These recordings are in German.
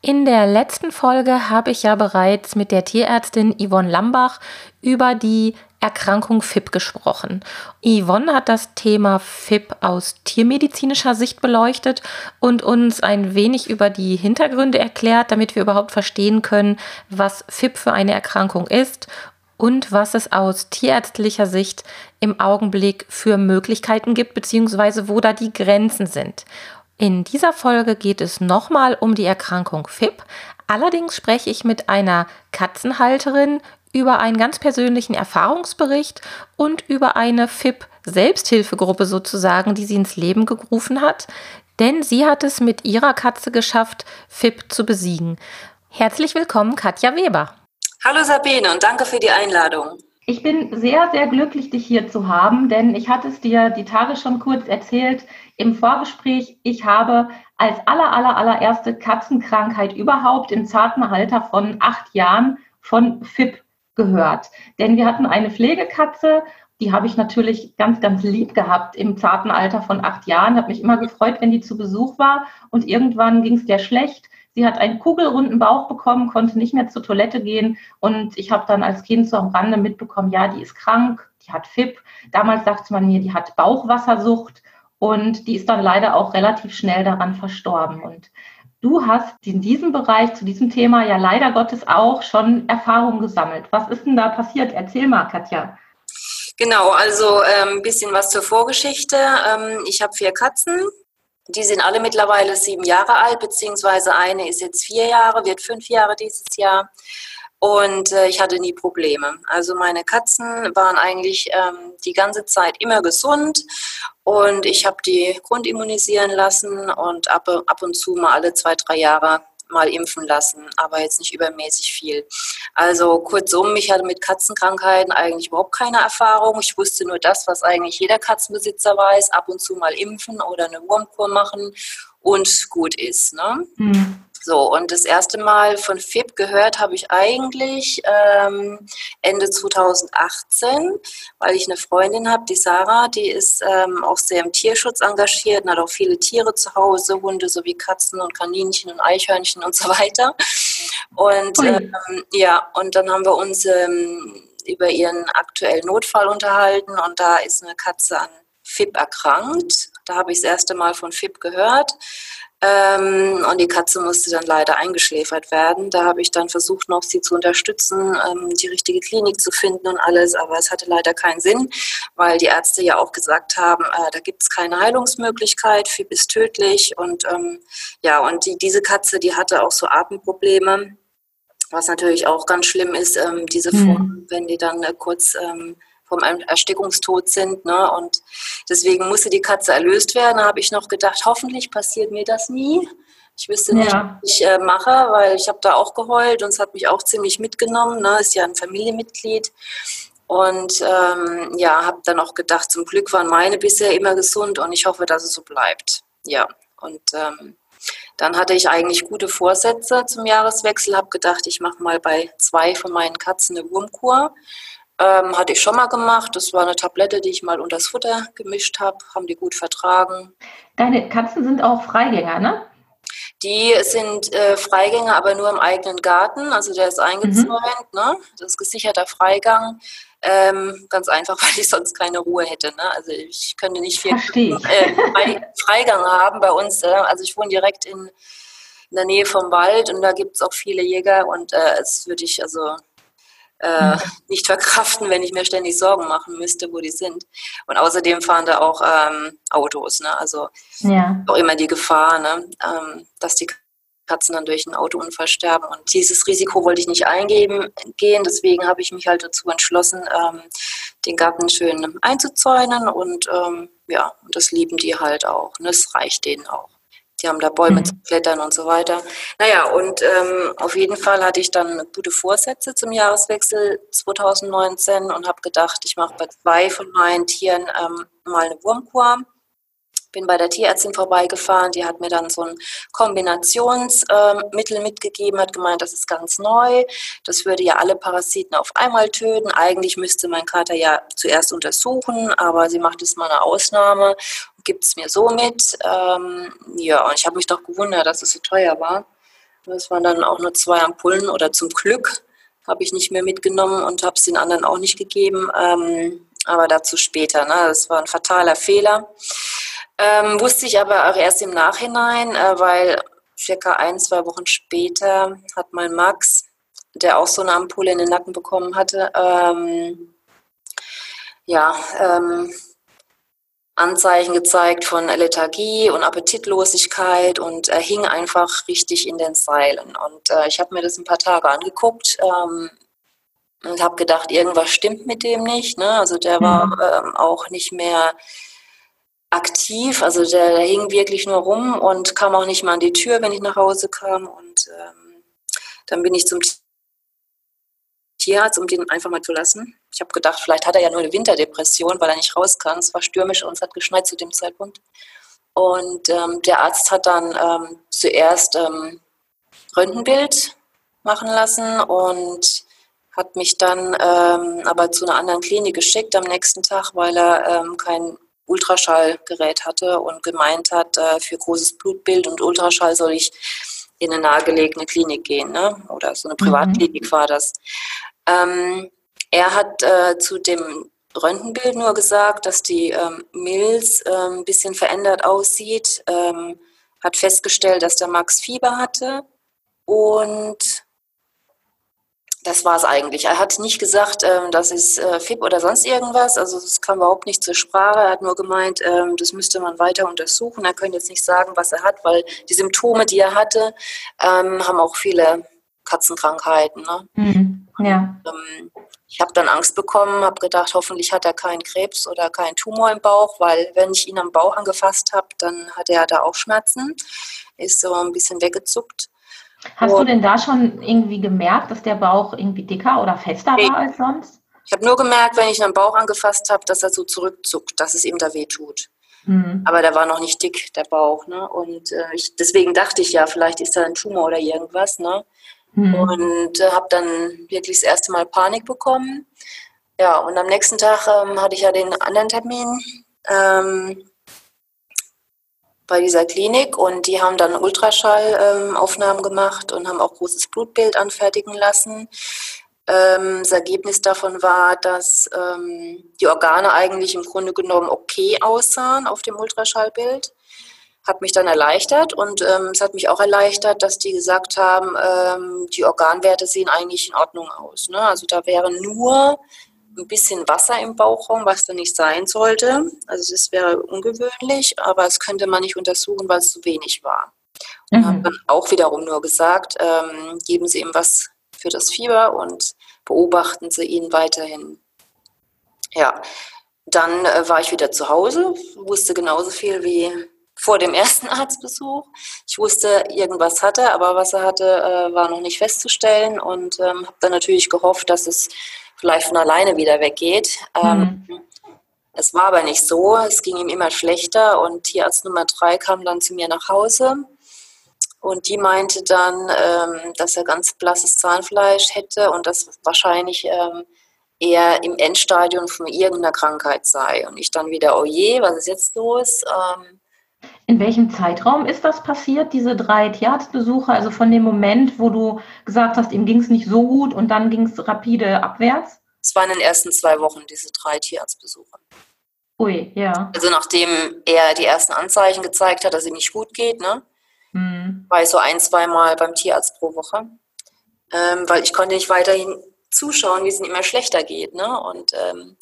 In der letzten Folge habe ich ja bereits mit der Tierärztin Yvonne Lambach über die Erkrankung FIP gesprochen. Yvonne hat das Thema FIP aus tiermedizinischer Sicht beleuchtet und uns ein wenig über die Hintergründe erklärt, damit wir überhaupt verstehen können, was FIP für eine Erkrankung ist und was es aus tierärztlicher Sicht im Augenblick für Möglichkeiten gibt, beziehungsweise wo da die Grenzen sind. In dieser Folge geht es nochmal um die Erkrankung FIP. Allerdings spreche ich mit einer Katzenhalterin über einen ganz persönlichen Erfahrungsbericht und über eine FIP-Selbsthilfegruppe sozusagen, die sie ins Leben gerufen hat. Denn sie hat es mit ihrer Katze geschafft, FIP zu besiegen. Herzlich willkommen, Katja Weber. Hallo Sabine und danke für die Einladung. Ich bin sehr, sehr glücklich, dich hier zu haben, denn ich hatte es dir die Tage schon kurz erzählt im Vorgespräch. Ich habe als aller, aller, allererste Katzenkrankheit überhaupt im zarten Alter von acht Jahren von FIP gehört. Denn wir hatten eine Pflegekatze, die habe ich natürlich ganz, ganz lieb gehabt im zarten Alter von acht Jahren. Habe mich immer gefreut, wenn die zu Besuch war. Und irgendwann ging es der schlecht. Sie hat einen kugelrunden Bauch bekommen, konnte nicht mehr zur Toilette gehen. Und ich habe dann als Kind so am Rande mitbekommen, ja, die ist krank, die hat FIP. Damals sagte man mir, die hat Bauchwassersucht. Und die ist dann leider auch relativ schnell daran verstorben. Und du hast in diesem Bereich zu diesem Thema ja leider Gottes auch schon Erfahrungen gesammelt. Was ist denn da passiert? Erzähl mal, Katja. Genau, also ein ähm, bisschen was zur Vorgeschichte. Ähm, ich habe vier Katzen. Die sind alle mittlerweile sieben Jahre alt, beziehungsweise eine ist jetzt vier Jahre, wird fünf Jahre dieses Jahr. Und äh, ich hatte nie Probleme. Also meine Katzen waren eigentlich ähm, die ganze Zeit immer gesund und ich habe die grundimmunisieren lassen und ab, ab und zu mal alle zwei, drei Jahre mal impfen lassen, aber jetzt nicht übermäßig viel. Also kurzum, ich hatte mit Katzenkrankheiten eigentlich überhaupt keine Erfahrung. Ich wusste nur das, was eigentlich jeder Katzenbesitzer weiß, ab und zu mal impfen oder eine Wurmkur machen und gut ist. Ne? Mhm. So, und das erste Mal von FIP gehört habe ich eigentlich ähm, Ende 2018, weil ich eine Freundin habe, die Sarah, die ist ähm, auch sehr im Tierschutz engagiert und hat auch viele Tiere zu Hause, Hunde sowie Katzen und Kaninchen und Eichhörnchen und so weiter. Und ähm, ja, und dann haben wir uns ähm, über ihren aktuellen Notfall unterhalten und da ist eine Katze an FIP erkrankt. Da habe ich das erste Mal von FIP gehört. Ähm, und die Katze musste dann leider eingeschläfert werden. Da habe ich dann versucht, noch sie zu unterstützen, ähm, die richtige Klinik zu finden und alles, aber es hatte leider keinen Sinn, weil die Ärzte ja auch gesagt haben, äh, da gibt es keine Heilungsmöglichkeit, FIB ist tödlich und ähm, ja, und die, diese Katze, die hatte auch so Atemprobleme, was natürlich auch ganz schlimm ist, ähm, diese mhm. Form, wenn die dann äh, kurz ähm, vom Erstickungstod sind. Ne? Und deswegen musste die Katze erlöst werden. Da habe ich noch gedacht, hoffentlich passiert mir das nie. Ich wüsste nicht, ja. was ich äh, mache, weil ich habe da auch geheult und es hat mich auch ziemlich mitgenommen. Ne? Ist ja ein Familienmitglied. Und ähm, ja, habe dann auch gedacht, zum Glück waren meine bisher immer gesund und ich hoffe, dass es so bleibt. Ja, und ähm, dann hatte ich eigentlich gute Vorsätze zum Jahreswechsel, habe gedacht, ich mache mal bei zwei von meinen Katzen eine Wurmkur. Ähm, hatte ich schon mal gemacht. Das war eine Tablette, die ich mal unter das Futter gemischt habe. Haben die gut vertragen. Deine Katzen sind auch Freigänger, ne? Die sind äh, Freigänger, aber nur im eigenen Garten. Also der ist eingezäunt, mhm. ne? Das ist gesicherter Freigang. Ähm, ganz einfach, weil ich sonst keine Ruhe hätte. Ne? Also ich könnte nicht viel äh, Freigang haben bei uns. Äh, also ich wohne direkt in, in der Nähe vom Wald und da gibt es auch viele Jäger und äh, es würde ich also äh, mhm. nicht verkraften, wenn ich mir ständig Sorgen machen müsste, wo die sind. Und außerdem fahren da auch ähm, Autos, ne? also ja. auch immer die Gefahr, ne? Ähm, dass die Katzen dann durch einen Autounfall sterben. Und dieses Risiko wollte ich nicht eingehen, gehen. deswegen habe ich mich halt dazu entschlossen, ähm, den Garten schön einzuzäunen und ähm, ja, das lieben die halt auch. Und das reicht denen auch. Die haben da Bäume mhm. zu klettern und so weiter. Naja, und ähm, auf jeden Fall hatte ich dann gute Vorsätze zum Jahreswechsel 2019 und habe gedacht, ich mache bei zwei von meinen Tieren ähm, mal eine Wurmkur bin bei der Tierärztin vorbeigefahren, die hat mir dann so ein Kombinationsmittel äh, mitgegeben, hat gemeint, das ist ganz neu, das würde ja alle Parasiten auf einmal töten. Eigentlich müsste mein Kater ja zuerst untersuchen, aber sie macht jetzt mal eine Ausnahme und gibt es mir so mit. Ähm, ja, und ich habe mich doch gewundert, dass es so teuer war. Das waren dann auch nur zwei Ampullen oder zum Glück habe ich nicht mehr mitgenommen und habe es den anderen auch nicht gegeben. Ähm, aber dazu später. Ne? Das war ein fataler Fehler. Ähm, wusste ich aber auch erst im Nachhinein, äh, weil circa ein, zwei Wochen später hat mein Max, der auch so eine Ampulle in den Nacken bekommen hatte, ähm, ja, ähm, Anzeichen gezeigt von Lethargie und Appetitlosigkeit und er hing einfach richtig in den Seilen. Und äh, ich habe mir das ein paar Tage angeguckt ähm, und habe gedacht, irgendwas stimmt mit dem nicht. Ne? Also der war mhm. ähm, auch nicht mehr aktiv. Also der, der, hing wirklich nur rum und kam auch nicht mal an die Tür, wenn ich nach Hause kam. Und ähm, dann bin ich zum Tierarzt, um den einfach mal zu lassen. Ich habe gedacht, vielleicht hat er ja nur eine Winterdepression, weil er nicht raus kann. Es war stürmisch und es hat geschneit zu dem Zeitpunkt. Und ähm, der Arzt hat dann ähm, zuerst ähm, Röntgenbild machen lassen und hat mich dann ähm, aber zu einer anderen Klinik geschickt am nächsten Tag, weil er ähm, kein Ultraschallgerät hatte und gemeint hat, äh, für großes Blutbild und Ultraschall soll ich in eine nahegelegene Klinik gehen, ne? oder so eine mhm. Privatklinik mhm. war das. Ähm, er hat äh, zu dem Röntgenbild nur gesagt, dass die ähm, Milz äh, ein bisschen verändert aussieht, ähm, hat festgestellt, dass der Max Fieber hatte und das war es eigentlich. Er hat nicht gesagt, ähm, das ist äh, FIP oder sonst irgendwas. Also das kam überhaupt nicht zur Sprache. Er hat nur gemeint, ähm, das müsste man weiter untersuchen. Er könnte jetzt nicht sagen, was er hat, weil die Symptome, die er hatte, ähm, haben auch viele Katzenkrankheiten. Ne? Mhm. Ja. Ähm, ich habe dann Angst bekommen, habe gedacht, hoffentlich hat er keinen Krebs oder keinen Tumor im Bauch, weil wenn ich ihn am Bauch angefasst habe, dann hat er da auch Schmerzen. Ist so ein bisschen weggezuckt. Hast und du denn da schon irgendwie gemerkt, dass der Bauch irgendwie dicker oder fester nee. war als sonst? Ich habe nur gemerkt, wenn ich den Bauch angefasst habe, dass er so zurückzuckt, dass es ihm da weh tut. Mhm. Aber der war noch nicht dick, der Bauch. Ne? Und äh, ich, deswegen dachte ich ja, vielleicht ist da ein Tumor oder irgendwas. Ne? Mhm. Und äh, habe dann wirklich das erste Mal Panik bekommen. Ja, und am nächsten Tag ähm, hatte ich ja den anderen Termin. Ähm, bei dieser Klinik und die haben dann Ultraschallaufnahmen ähm, gemacht und haben auch großes Blutbild anfertigen lassen. Ähm, das Ergebnis davon war, dass ähm, die Organe eigentlich im Grunde genommen okay aussahen auf dem Ultraschallbild. Hat mich dann erleichtert und es hat mich auch erleichtert, dass die gesagt haben, die Organwerte sehen eigentlich in Ordnung aus. Ne? Also da wäre nur ein bisschen Wasser im Bauchraum, was da nicht sein sollte. Also das wäre ungewöhnlich, aber es könnte man nicht untersuchen, weil es zu wenig war. Und mhm. haben dann auch wiederum nur gesagt, ähm, geben Sie ihm was für das Fieber und beobachten Sie ihn weiterhin. Ja, dann äh, war ich wieder zu Hause, wusste genauso viel wie vor dem ersten Arztbesuch. Ich wusste, irgendwas hatte, aber was er hatte, äh, war noch nicht festzustellen und ähm, habe dann natürlich gehofft, dass es vielleicht von alleine wieder weggeht. Ähm, mhm. Es war aber nicht so. Es ging ihm immer schlechter und Tierarzt Nummer drei kam dann zu mir nach Hause und die meinte dann, ähm, dass er ganz blasses Zahnfleisch hätte und das wahrscheinlich ähm, eher im Endstadium von irgendeiner Krankheit sei. Und ich dann wieder, oh je, was ist jetzt los? Ähm, in welchem Zeitraum ist das passiert, diese drei Tierarztbesuche? Also von dem Moment, wo du gesagt hast, ihm ging es nicht so gut und dann ging es rapide abwärts? Es waren in den ersten zwei Wochen diese drei Tierarztbesuche. Ui, ja. Also nachdem er die ersten Anzeichen gezeigt hat, dass ihm nicht gut geht, ne? Mhm. War ich so ein, zweimal beim Tierarzt pro Woche. Ähm, weil ich konnte nicht weiterhin zuschauen, wie es ihm immer schlechter geht. Ne? Und ähm,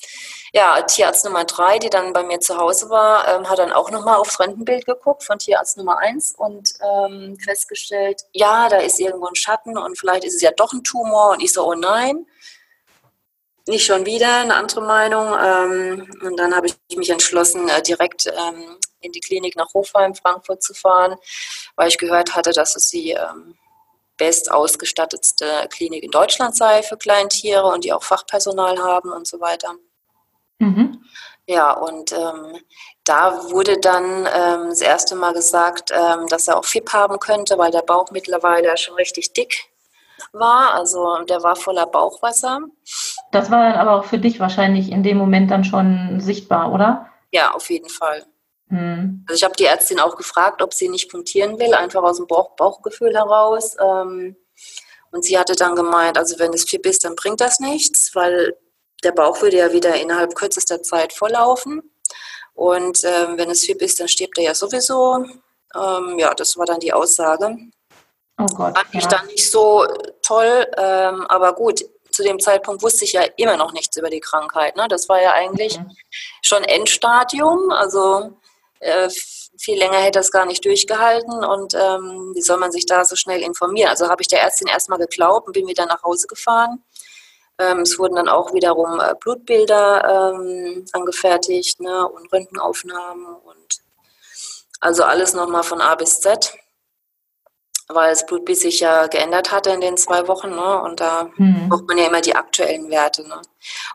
ja, Tierarzt Nummer drei, die dann bei mir zu Hause war, ähm, hat dann auch nochmal aufs Rentenbild geguckt von Tierarzt Nummer eins und ähm, festgestellt, ja, da ist irgendwo ein Schatten und vielleicht ist es ja doch ein Tumor. Und ich so, oh nein, nicht schon wieder, eine andere Meinung. Ähm, und dann habe ich mich entschlossen, äh, direkt ähm, in die Klinik nach Hofheim, Frankfurt zu fahren, weil ich gehört hatte, dass es die ähm, best ausgestattetste Klinik in Deutschland sei für Kleintiere und die auch Fachpersonal haben und so weiter. Mhm. Ja, und ähm, da wurde dann ähm, das erste Mal gesagt, ähm, dass er auch FIP haben könnte, weil der Bauch mittlerweile schon richtig dick war. Also der war voller Bauchwasser. Das war dann aber auch für dich wahrscheinlich in dem Moment dann schon sichtbar, oder? Ja, auf jeden Fall. Hm. Also ich habe die Ärztin auch gefragt, ob sie nicht punktieren will, einfach aus dem Bauch Bauchgefühl heraus. Ähm, und sie hatte dann gemeint, also wenn es FIP ist, dann bringt das nichts, weil der Bauch würde ja wieder innerhalb kürzester Zeit volllaufen. Und ähm, wenn es FIP ist, dann stirbt er ja sowieso. Ähm, ja, das war dann die Aussage. Oh Gott. Fand ich ja. dann nicht so toll, ähm, aber gut, zu dem Zeitpunkt wusste ich ja immer noch nichts über die Krankheit. Ne? Das war ja eigentlich mhm. schon Endstadium, also äh, viel länger hätte das gar nicht durchgehalten und ähm, wie soll man sich da so schnell informieren? Also habe ich der Ärztin erstmal geglaubt und bin wieder nach Hause gefahren. Ähm, es wurden dann auch wiederum äh, Blutbilder ähm, angefertigt ne, und Röntgenaufnahmen und also alles nochmal von A bis Z weil das Blutbild sich ja geändert hatte in den zwei Wochen. Ne? Und da mhm. braucht man ja immer die aktuellen Werte. Ne?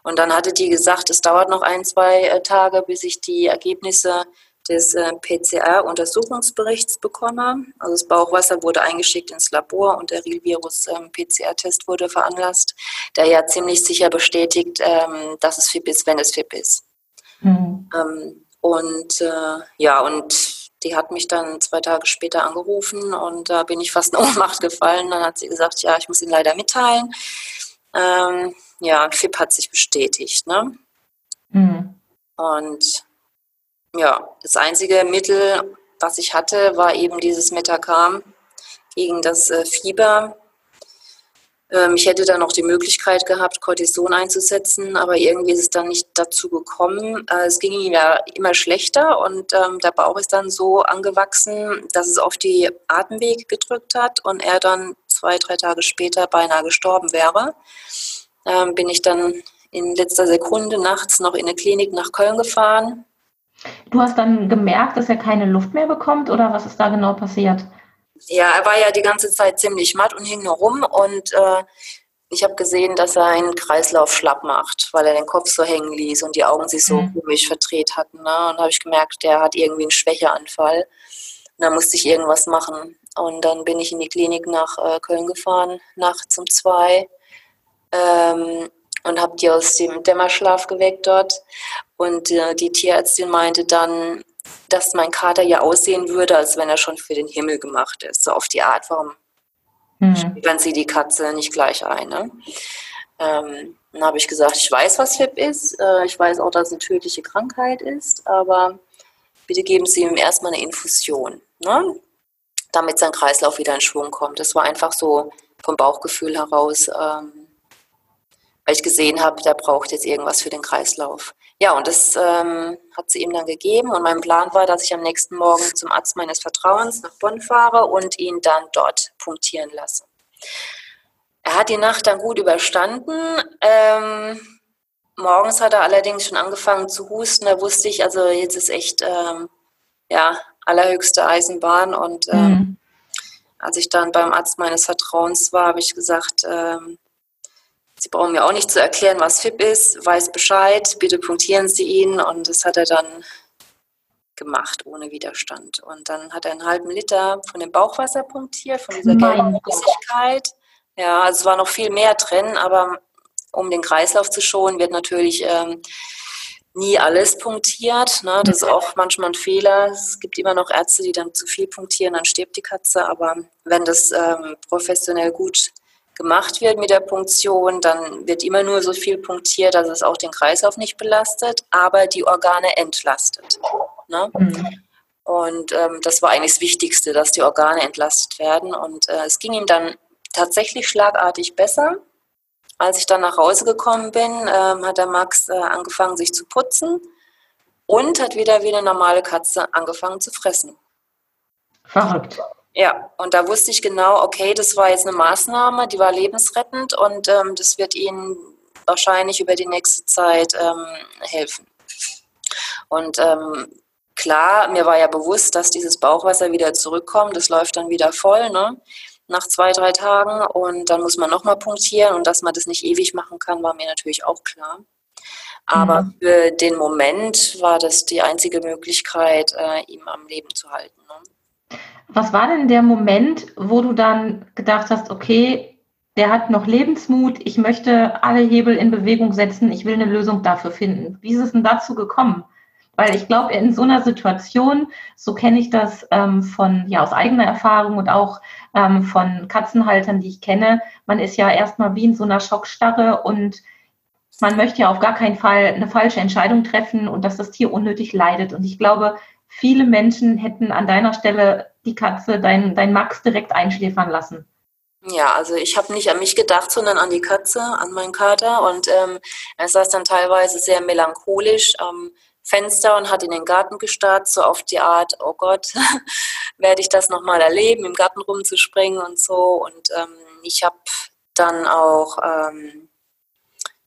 Und dann hatte die gesagt, es dauert noch ein, zwei äh, Tage, bis ich die Ergebnisse des äh, PCR-Untersuchungsberichts bekomme. Also das Bauchwasser wurde eingeschickt ins Labor und der Real-Virus-PCR-Test ähm, wurde veranlasst, der ja ziemlich sicher bestätigt, ähm, dass es FIP ist, wenn es FIP ist. Mhm. Ähm, und äh, ja, und die hat mich dann zwei Tage später angerufen und da bin ich fast in Ohnmacht gefallen. Dann hat sie gesagt, ja, ich muss Ihnen leider mitteilen. Ähm, ja, FIP hat sich bestätigt. Ne? Mhm. Und ja, das einzige Mittel, was ich hatte, war eben dieses Metacam gegen das äh, Fieber. Ähm, ich hätte dann noch die Möglichkeit gehabt, Cortison einzusetzen, aber irgendwie ist es dann nicht dazu gekommen. Äh, es ging ihm ja immer schlechter und ähm, der Bauch ist dann so angewachsen, dass es auf die Atemwege gedrückt hat und er dann zwei, drei Tage später beinahe gestorben wäre. Ähm, bin ich dann in letzter Sekunde nachts noch in eine Klinik nach Köln gefahren. Du hast dann gemerkt, dass er keine Luft mehr bekommt oder was ist da genau passiert? Ja, er war ja die ganze Zeit ziemlich matt und hing nur rum und äh, ich habe gesehen, dass er einen Kreislauf schlapp macht, weil er den Kopf so hängen ließ und die Augen sich so mhm. komisch verdreht hatten. Ne? Und habe ich gemerkt, der hat irgendwie einen Schwächeanfall. Und da musste ich irgendwas machen. Und dann bin ich in die Klinik nach äh, Köln gefahren, nachts um zwei. Ähm, und habe die aus dem Dämmerschlaf geweckt dort. Und äh, die Tierärztin meinte dann, dass mein Kater ja aussehen würde, als wenn er schon für den Himmel gemacht ist. So auf die Art, warum mhm. sie die Katze nicht gleich ein? Ne? Ähm, dann habe ich gesagt, ich weiß, was FIP ist. Äh, ich weiß auch, dass es eine tödliche Krankheit ist, aber bitte geben Sie ihm erstmal eine Infusion, ne? damit sein Kreislauf wieder in Schwung kommt. Das war einfach so vom Bauchgefühl heraus, ähm, weil ich gesehen habe, der braucht jetzt irgendwas für den Kreislauf. Ja, und das ähm, hat sie ihm dann gegeben. Und mein Plan war, dass ich am nächsten Morgen zum Arzt meines Vertrauens nach Bonn fahre und ihn dann dort punktieren lasse. Er hat die Nacht dann gut überstanden. Ähm, morgens hat er allerdings schon angefangen zu husten. Da wusste ich, also jetzt ist echt ähm, ja, allerhöchste Eisenbahn. Und ähm, mhm. als ich dann beim Arzt meines Vertrauens war, habe ich gesagt, ähm, Sie brauchen mir auch nicht zu erklären, was FIP ist, weiß Bescheid, bitte punktieren Sie ihn. Und das hat er dann gemacht, ohne Widerstand. Und dann hat er einen halben Liter von dem Bauchwasser punktiert, von dieser gelben Flüssigkeit. Ja, also es war noch viel mehr drin, aber um den Kreislauf zu schonen, wird natürlich ähm, nie alles punktiert. Ne? Das ist auch manchmal ein Fehler. Es gibt immer noch Ärzte, die dann zu viel punktieren, dann stirbt die Katze. Aber wenn das ähm, professionell gut gemacht wird mit der Punktion, dann wird immer nur so viel punktiert, dass es auch den Kreislauf nicht belastet, aber die Organe entlastet. Ne? Mhm. Und ähm, das war eigentlich das Wichtigste, dass die Organe entlastet werden. Und äh, es ging ihm dann tatsächlich schlagartig besser. Als ich dann nach Hause gekommen bin, ähm, hat der Max äh, angefangen, sich zu putzen und hat wieder wie eine normale Katze angefangen zu fressen. Verrückt. Ja, und da wusste ich genau, okay, das war jetzt eine Maßnahme, die war lebensrettend und ähm, das wird Ihnen wahrscheinlich über die nächste Zeit ähm, helfen. Und ähm, klar, mir war ja bewusst, dass dieses Bauchwasser wieder zurückkommt. Das läuft dann wieder voll, ne? Nach zwei, drei Tagen. Und dann muss man nochmal punktieren. Und dass man das nicht ewig machen kann, war mir natürlich auch klar. Aber mhm. für den Moment war das die einzige Möglichkeit, äh, ihm am Leben zu halten. Ne? Was war denn der Moment, wo du dann gedacht hast, okay, der hat noch Lebensmut, ich möchte alle Hebel in Bewegung setzen, ich will eine Lösung dafür finden. Wie ist es denn dazu gekommen? Weil ich glaube, in so einer Situation, so kenne ich das ähm, von, ja, aus eigener Erfahrung und auch ähm, von Katzenhaltern, die ich kenne, man ist ja erstmal wie in so einer Schockstarre und man möchte ja auf gar keinen Fall eine falsche Entscheidung treffen und dass das Tier unnötig leidet. Und ich glaube, viele Menschen hätten an deiner Stelle die Katze, dein, dein Max, direkt einschläfern lassen. Ja, also ich habe nicht an mich gedacht, sondern an die Katze, an meinen Kater. Und ähm, er saß dann teilweise sehr melancholisch am Fenster und hat in den Garten gestarrt, so auf die Art, oh Gott, werde ich das nochmal erleben, im Garten rumzuspringen und so. Und ähm, ich habe dann auch ähm,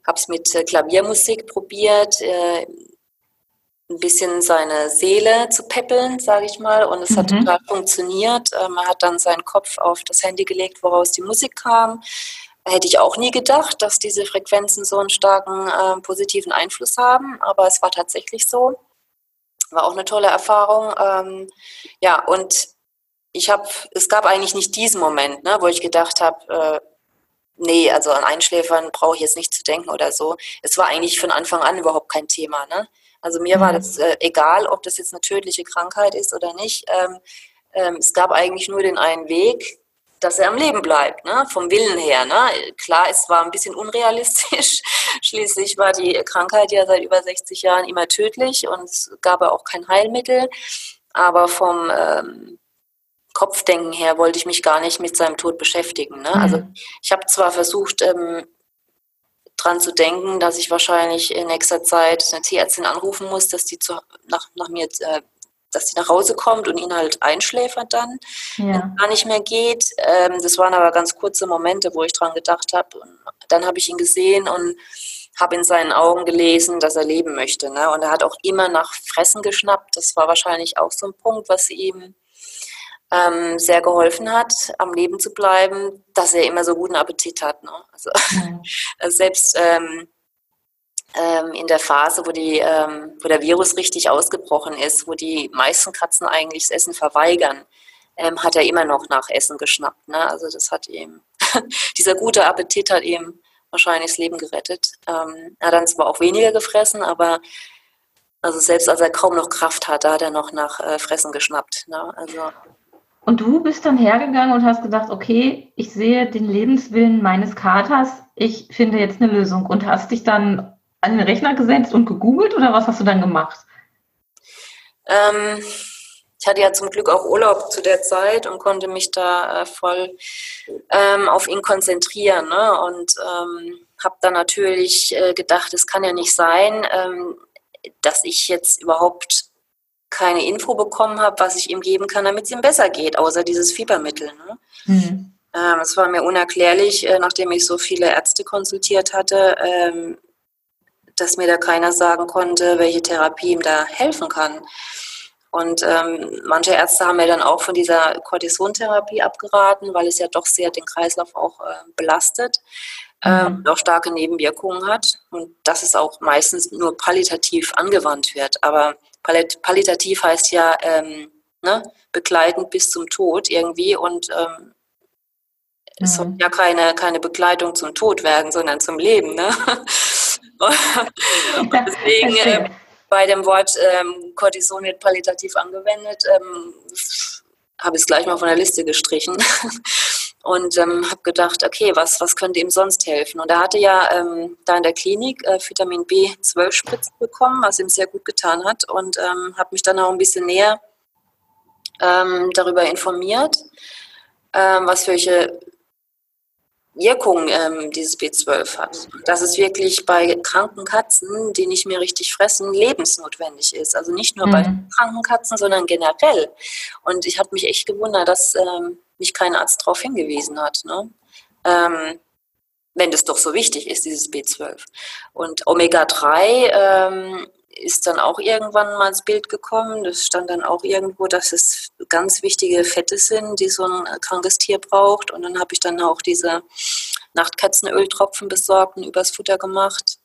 habe es mit Klaviermusik probiert, äh, ein bisschen seine Seele zu peppeln, sage ich mal. Und es mhm. hat total funktioniert. Ähm, er hat dann seinen Kopf auf das Handy gelegt, woraus die Musik kam. Hätte ich auch nie gedacht, dass diese Frequenzen so einen starken äh, positiven Einfluss haben, aber es war tatsächlich so. War auch eine tolle Erfahrung. Ähm, ja, und ich habe, es gab eigentlich nicht diesen Moment, ne, wo ich gedacht habe, äh, nee, also an Einschläfern brauche ich jetzt nicht zu denken oder so. Es war eigentlich von Anfang an überhaupt kein Thema. Ne? Also mir mhm. war das äh, egal, ob das jetzt eine tödliche Krankheit ist oder nicht. Ähm, ähm, es gab eigentlich nur den einen Weg, dass er am Leben bleibt, ne? vom Willen her. Ne? Klar, es war ein bisschen unrealistisch. Schließlich war die Krankheit ja seit über 60 Jahren immer tödlich und es gab ja auch kein Heilmittel. Aber vom ähm, Kopfdenken her wollte ich mich gar nicht mit seinem Tod beschäftigen. Ne? Also mhm. Also ich habe zwar versucht, ähm, dran zu denken, dass ich wahrscheinlich in nächster Zeit eine Tierärztin anrufen muss, dass die zu, nach, nach mir, äh, dass die nach Hause kommt und ihn halt einschläfert dann, ja. wenn es gar nicht mehr geht. Ähm, das waren aber ganz kurze Momente, wo ich dran gedacht habe. Und dann habe ich ihn gesehen und habe in seinen Augen gelesen, dass er leben möchte. Ne? Und er hat auch immer nach Fressen geschnappt. Das war wahrscheinlich auch so ein Punkt, was ihm ähm, sehr geholfen hat, am Leben zu bleiben, dass er immer so guten Appetit hat. Ne? Also, mhm. also selbst ähm, ähm, in der Phase, wo, die, ähm, wo der Virus richtig ausgebrochen ist, wo die meisten Katzen eigentlich das Essen verweigern, ähm, hat er immer noch nach Essen geschnappt. Ne? Also das hat ihm, dieser gute Appetit hat ihm wahrscheinlich das Leben gerettet. Ähm, er hat dann zwar auch weniger gefressen, aber also selbst als er kaum noch Kraft hatte, hat er noch nach äh, Fressen geschnappt. Ne? Also und du bist dann hergegangen und hast gedacht, okay, ich sehe den Lebenswillen meines Katers, ich finde jetzt eine Lösung. Und hast dich dann an den Rechner gesetzt und gegoogelt oder was hast du dann gemacht? Ähm, ich hatte ja zum Glück auch Urlaub zu der Zeit und konnte mich da äh, voll ähm, auf ihn konzentrieren. Ne? Und ähm, habe dann natürlich äh, gedacht, es kann ja nicht sein, ähm, dass ich jetzt überhaupt keine Info bekommen habe, was ich ihm geben kann, damit es ihm besser geht, außer dieses Fiebermittel. Ne? Mhm. Ähm, es war mir unerklärlich, äh, nachdem ich so viele Ärzte konsultiert hatte, ähm, dass mir da keiner sagen konnte, welche Therapie ihm da helfen kann. Und ähm, manche Ärzte haben mir dann auch von dieser Cortisontherapie abgeraten, weil es ja doch sehr den Kreislauf auch äh, belastet, ähm, mhm. auch starke Nebenwirkungen hat und dass es auch meistens nur palliativ angewandt wird. Aber Palliativ heißt ja ähm, ne, begleitend bis zum Tod irgendwie und ähm, es soll mhm. ja keine, keine Begleitung zum Tod werden, sondern zum Leben. Ne? und deswegen äh, bei dem Wort ähm, Cortison wird palliativ angewendet, ähm, habe ich es gleich mal von der Liste gestrichen und ähm, habe gedacht, okay, was, was könnte ihm sonst helfen? Und er hatte ja ähm, da in der Klinik äh, Vitamin B12 Spritzen bekommen, was ihm sehr gut getan hat und ähm, habe mich dann auch ein bisschen näher ähm, darüber informiert, ähm, was für welche Wirkung ähm, dieses B12 hat. Dass es wirklich bei kranken Katzen, die nicht mehr richtig fressen, lebensnotwendig ist. Also nicht nur mhm. bei kranken Katzen, sondern generell. Und ich habe mich echt gewundert, dass ähm, mich kein Arzt darauf hingewiesen hat. Ne? Ähm, wenn das doch so wichtig ist, dieses B12. Und Omega-3 ähm, ist dann auch irgendwann mal ins Bild gekommen. Das stand dann auch irgendwo, dass es ganz wichtige Fette sind, die so ein krankes Tier braucht. Und dann habe ich dann auch diese Nachtkatzenöltropfen besorgt und übers Futter gemacht.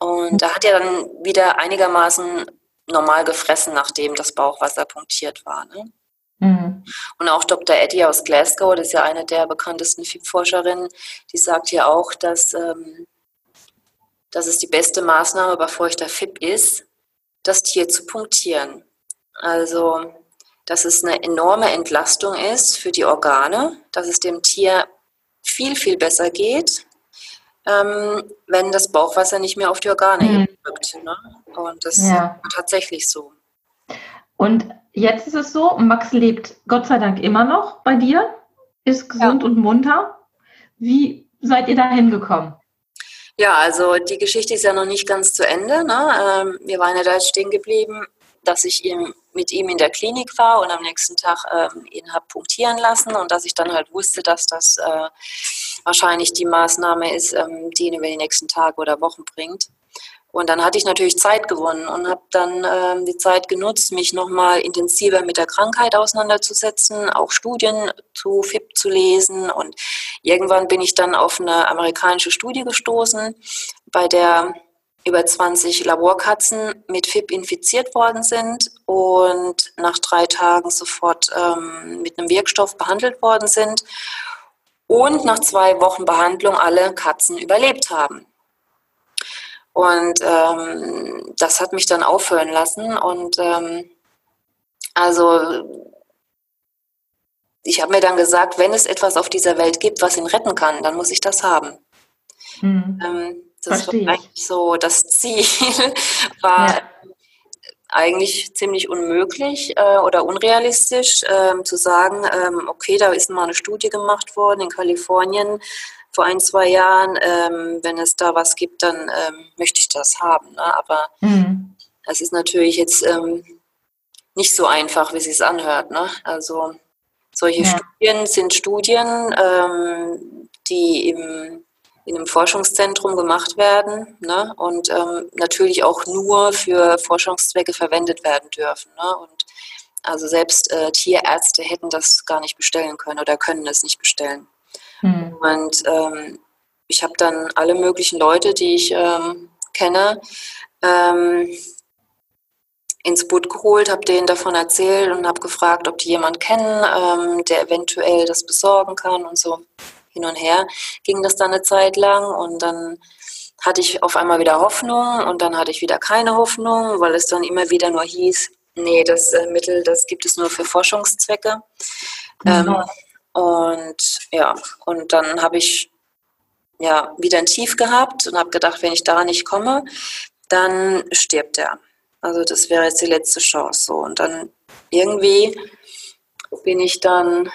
Und da hat er dann wieder einigermaßen normal gefressen, nachdem das Bauchwasser punktiert war. Ne? Mhm. Und auch Dr. Eddie aus Glasgow, das ist ja eine der bekanntesten FIP-Forscherinnen, die sagt ja auch, dass, ähm, dass es die beste Maßnahme bei feuchter FIP ist, das Tier zu punktieren. Also, dass es eine enorme Entlastung ist für die Organe, dass es dem Tier viel, viel besser geht, ähm, wenn das Bauchwasser nicht mehr auf die Organe mhm. drückt. Ne? Und das ja. ist tatsächlich so. Und jetzt ist es so, Max lebt Gott sei Dank immer noch bei dir, ist gesund ja. und munter. Wie seid ihr da hingekommen? Ja, also die Geschichte ist ja noch nicht ganz zu Ende. Ne? Ähm, wir waren ja da jetzt stehen geblieben, dass ich ihm, mit ihm in der Klinik war und am nächsten Tag ähm, ihn habe punktieren lassen und dass ich dann halt wusste, dass das äh, wahrscheinlich die Maßnahme ist, ähm, die ihn über die nächsten Tage oder Wochen bringt. Und dann hatte ich natürlich Zeit gewonnen und habe dann ähm, die Zeit genutzt, mich nochmal intensiver mit der Krankheit auseinanderzusetzen, auch Studien zu FIP zu lesen. Und irgendwann bin ich dann auf eine amerikanische Studie gestoßen, bei der über 20 Laborkatzen mit FIP infiziert worden sind und nach drei Tagen sofort ähm, mit einem Wirkstoff behandelt worden sind und nach zwei Wochen Behandlung alle Katzen überlebt haben. Und ähm, das hat mich dann aufhören lassen. Und ähm, also ich habe mir dann gesagt, wenn es etwas auf dieser Welt gibt, was ihn retten kann, dann muss ich das haben. Mhm. Ähm, das Verstehe war eigentlich so das Ziel, war ja. eigentlich ziemlich unmöglich äh, oder unrealistisch äh, zu sagen, äh, okay, da ist mal eine Studie gemacht worden in Kalifornien, vor ein, zwei Jahren, ähm, wenn es da was gibt, dann ähm, möchte ich das haben. Ne? Aber mhm. es ist natürlich jetzt ähm, nicht so einfach, wie es anhört. Ne? Also solche ja. Studien sind Studien, ähm, die im, in einem Forschungszentrum gemacht werden ne? und ähm, natürlich auch nur für Forschungszwecke verwendet werden dürfen. Ne? Und also selbst äh, Tierärzte hätten das gar nicht bestellen können oder können es nicht bestellen. Und ähm, ich habe dann alle möglichen Leute, die ich ähm, kenne, ähm, ins Boot geholt, habe denen davon erzählt und habe gefragt, ob die jemanden kennen, ähm, der eventuell das besorgen kann und so hin und her ging das dann eine Zeit lang und dann hatte ich auf einmal wieder Hoffnung und dann hatte ich wieder keine Hoffnung, weil es dann immer wieder nur hieß, nee, das äh, Mittel, das gibt es nur für Forschungszwecke. Mhm. Ähm, und ja, und dann habe ich ja wieder ein Tief gehabt und habe gedacht, wenn ich da nicht komme, dann stirbt er. Also das wäre jetzt die letzte Chance. So. Und dann irgendwie bin ich dann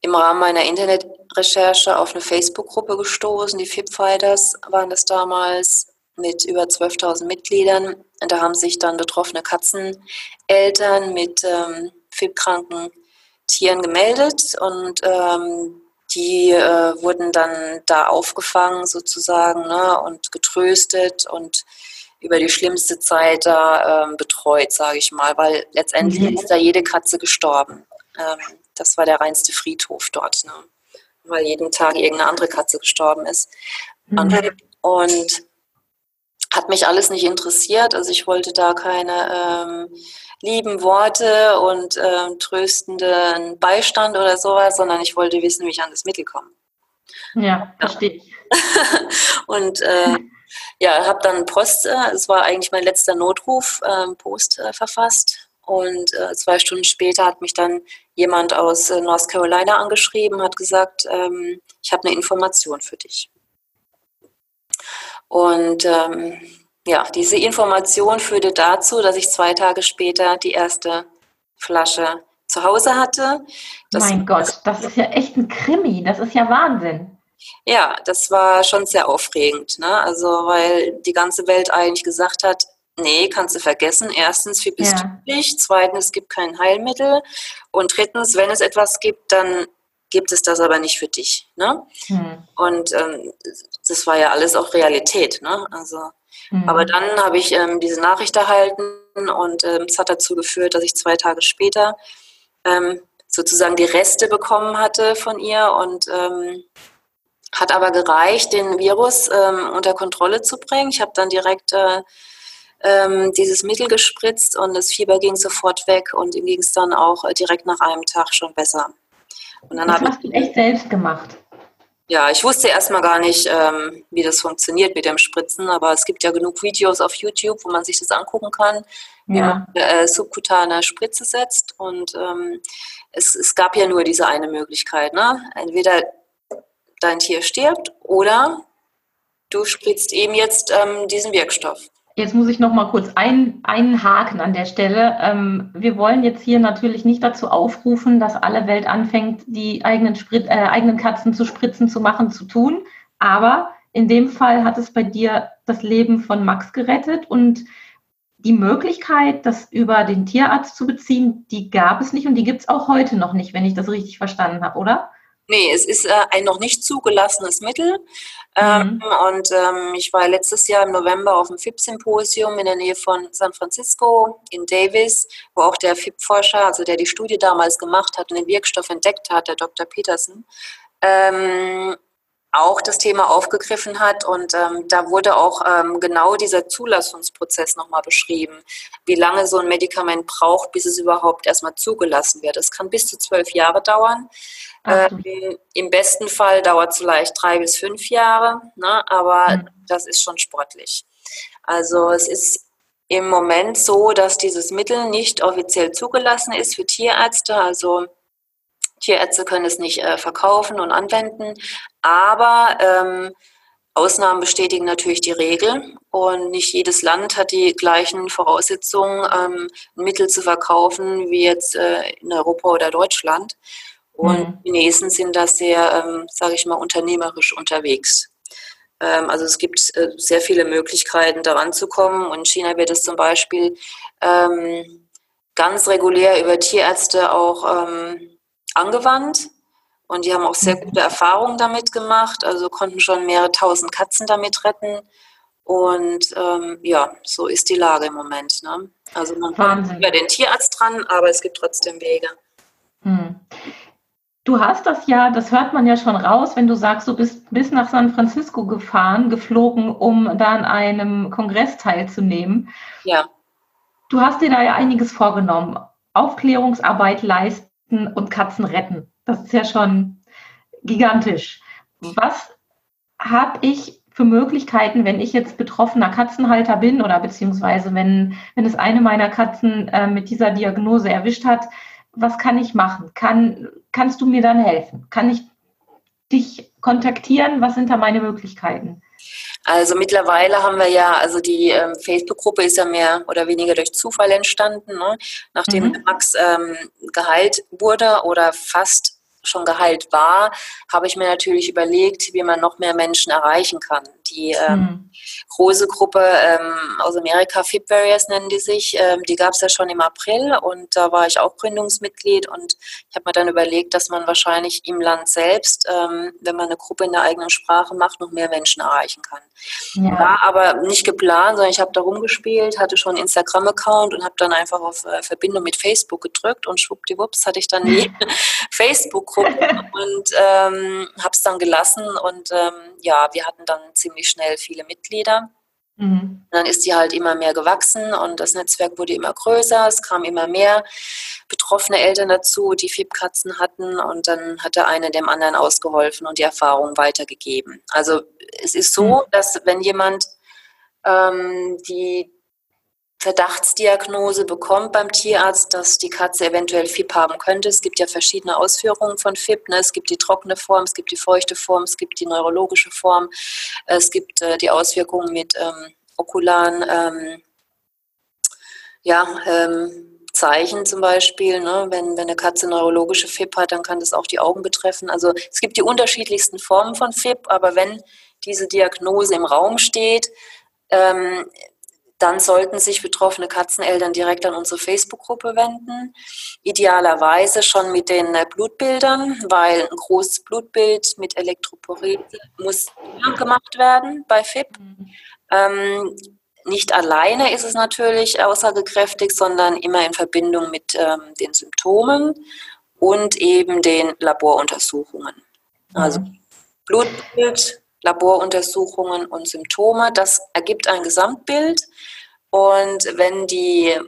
im Rahmen meiner Internetrecherche auf eine Facebook-Gruppe gestoßen. Die FIP Fighters waren das damals mit über 12.000 Mitgliedern. Und da haben sich dann betroffene Katzeneltern mit ähm, FIP-kranken Tieren gemeldet und ähm, die äh, wurden dann da aufgefangen sozusagen ne, und getröstet und über die schlimmste Zeit da ähm, betreut, sage ich mal, weil letztendlich mhm. ist da jede Katze gestorben. Ähm, das war der reinste Friedhof dort, ne? weil jeden Tag irgendeine andere Katze gestorben ist. Mhm. Und hat mich alles nicht interessiert, also ich wollte da keine ähm, lieben Worte und äh, tröstenden Beistand oder sowas, sondern ich wollte wissen, wie ich an das Mittel komme. Ja, verstehe ich. und äh, ja, habe dann Post, äh, es war eigentlich mein letzter Notruf, äh, Post äh, verfasst. Und äh, zwei Stunden später hat mich dann jemand aus äh, North Carolina angeschrieben, hat gesagt, ähm, ich habe eine Information für dich. Und ähm, ja, diese Information führte dazu, dass ich zwei Tage später die erste Flasche zu Hause hatte. Das mein Gott, das ist ja echt ein Krimi, das ist ja Wahnsinn. Ja, das war schon sehr aufregend, ne? Also weil die ganze Welt eigentlich gesagt hat, nee, kannst du vergessen. Erstens, wie bist ja. du nicht? Zweitens, es gibt kein Heilmittel. Und drittens, wenn es etwas gibt, dann gibt es das aber nicht für dich. Ne? Hm. Und ähm, das war ja alles auch Realität. Ne? Also Mhm. Aber dann habe ich ähm, diese Nachricht erhalten und ähm, es hat dazu geführt, dass ich zwei Tage später ähm, sozusagen die Reste bekommen hatte von ihr und ähm, hat aber gereicht, den Virus ähm, unter Kontrolle zu bringen. Ich habe dann direkt äh, ähm, dieses Mittel gespritzt und das Fieber ging sofort weg und ihm ging es dann auch äh, direkt nach einem Tag schon besser. Und dann das hast du echt selbst gemacht. Ja, ich wusste erstmal gar nicht, ähm, wie das funktioniert mit dem Spritzen, aber es gibt ja genug Videos auf YouTube, wo man sich das angucken kann, wie ja. man äh, subkutane Spritze setzt. Und ähm, es, es gab ja nur diese eine Möglichkeit. Ne? Entweder dein Tier stirbt oder du spritzt eben jetzt ähm, diesen Wirkstoff. Jetzt muss ich noch mal kurz ein, einhaken an der Stelle. Ähm, wir wollen jetzt hier natürlich nicht dazu aufrufen, dass alle Welt anfängt, die eigenen, Sprit, äh, eigenen Katzen zu spritzen, zu machen, zu tun. Aber in dem Fall hat es bei dir das Leben von Max gerettet und die Möglichkeit, das über den Tierarzt zu beziehen, die gab es nicht und die gibt es auch heute noch nicht, wenn ich das richtig verstanden habe, oder? Nee, es ist äh, ein noch nicht zugelassenes Mittel. Ähm, mhm. und ähm, ich war letztes Jahr im November auf dem FIP-Symposium in der Nähe von San Francisco in Davis, wo auch der FIP-Forscher, also der die Studie damals gemacht hat und den Wirkstoff entdeckt hat, der Dr. Peterson, ähm, auch das Thema aufgegriffen hat. Und ähm, da wurde auch ähm, genau dieser Zulassungsprozess nochmal beschrieben, wie lange so ein Medikament braucht, bis es überhaupt erstmal zugelassen wird. Es kann bis zu zwölf Jahre dauern. Ähm, Im besten Fall dauert es vielleicht drei bis fünf Jahre, ne? aber mhm. das ist schon sportlich. Also es ist im Moment so, dass dieses Mittel nicht offiziell zugelassen ist für Tierärzte. Also Tierärzte können es nicht äh, verkaufen und anwenden, aber ähm, Ausnahmen bestätigen natürlich die Regel und nicht jedes Land hat die gleichen Voraussetzungen, ähm, Mittel zu verkaufen wie jetzt äh, in Europa oder Deutschland. Und mhm. Chinesen sind da sehr, ähm, sage ich mal, unternehmerisch unterwegs. Ähm, also es gibt äh, sehr viele Möglichkeiten, daran zu kommen. Und in China wird es zum Beispiel ähm, ganz regulär über Tierärzte auch ähm, angewandt. Und die haben auch sehr mhm. gute Erfahrungen damit gemacht. Also konnten schon mehrere tausend Katzen damit retten. Und ähm, ja, so ist die Lage im Moment. Ne? Also man kommt über den Tierarzt dran, aber es gibt trotzdem Wege. Hm. Du hast das ja, das hört man ja schon raus, wenn du sagst, du bist bis nach San Francisco gefahren, geflogen, um da an einem Kongress teilzunehmen. Ja. Du hast dir da ja einiges vorgenommen. Aufklärungsarbeit leisten und Katzen retten. Das ist ja schon gigantisch. Was habe ich für Möglichkeiten, wenn ich jetzt betroffener Katzenhalter bin oder beziehungsweise wenn, wenn es eine meiner Katzen äh, mit dieser Diagnose erwischt hat, was kann ich machen? Kann, kannst du mir dann helfen? Kann ich dich kontaktieren? Was sind da meine Möglichkeiten? Also mittlerweile haben wir ja, also die ähm, Facebook-Gruppe ist ja mehr oder weniger durch Zufall entstanden, ne? nachdem mhm. Max ähm, geheilt wurde oder fast schon geheilt war, habe ich mir natürlich überlegt, wie man noch mehr Menschen erreichen kann. Die ähm, mhm. große Gruppe ähm, aus Amerika, FIP Warriors nennen die sich, ähm, die gab es ja schon im April und da war ich auch Gründungsmitglied und ich habe mir dann überlegt, dass man wahrscheinlich im Land selbst, ähm, wenn man eine Gruppe in der eigenen Sprache macht, noch mehr Menschen erreichen kann. Ja. War aber nicht geplant, sondern ich habe da rumgespielt, hatte schon einen Instagram-Account und habe dann einfach auf äh, Verbindung mit Facebook gedrückt und schwuppdiwupps hatte ich dann die Facebook-Gruppe und ähm, habe es dann gelassen und ähm, ja, wir hatten dann ziemlich ziemlich schnell viele Mitglieder. Mhm. Dann ist die halt immer mehr gewachsen und das Netzwerk wurde immer größer. Es kamen immer mehr betroffene Eltern dazu, die Fibkatzen hatten und dann hat der eine dem anderen ausgeholfen und die Erfahrung weitergegeben. Also es ist so, mhm. dass wenn jemand ähm, die Verdachtsdiagnose bekommt beim Tierarzt, dass die Katze eventuell FIP haben könnte. Es gibt ja verschiedene Ausführungen von FIP. Ne? Es gibt die trockene Form, es gibt die feuchte Form, es gibt die neurologische Form, es gibt äh, die Auswirkungen mit ähm, okularen ähm, ja, ähm, Zeichen zum Beispiel. Ne? Wenn, wenn eine Katze neurologische FIP hat, dann kann das auch die Augen betreffen. Also es gibt die unterschiedlichsten Formen von FIP, aber wenn diese Diagnose im Raum steht, ähm, dann sollten sich betroffene Katzeneltern direkt an unsere Facebook-Gruppe wenden. Idealerweise schon mit den Blutbildern, weil ein großes Blutbild mit Elektroporese muss gemacht werden bei FIP. Ähm, nicht alleine ist es natürlich aussagekräftig, sondern immer in Verbindung mit ähm, den Symptomen und eben den Laboruntersuchungen. Also mhm. Blutbild, Laboruntersuchungen und Symptome, das ergibt ein Gesamtbild. Und wenn die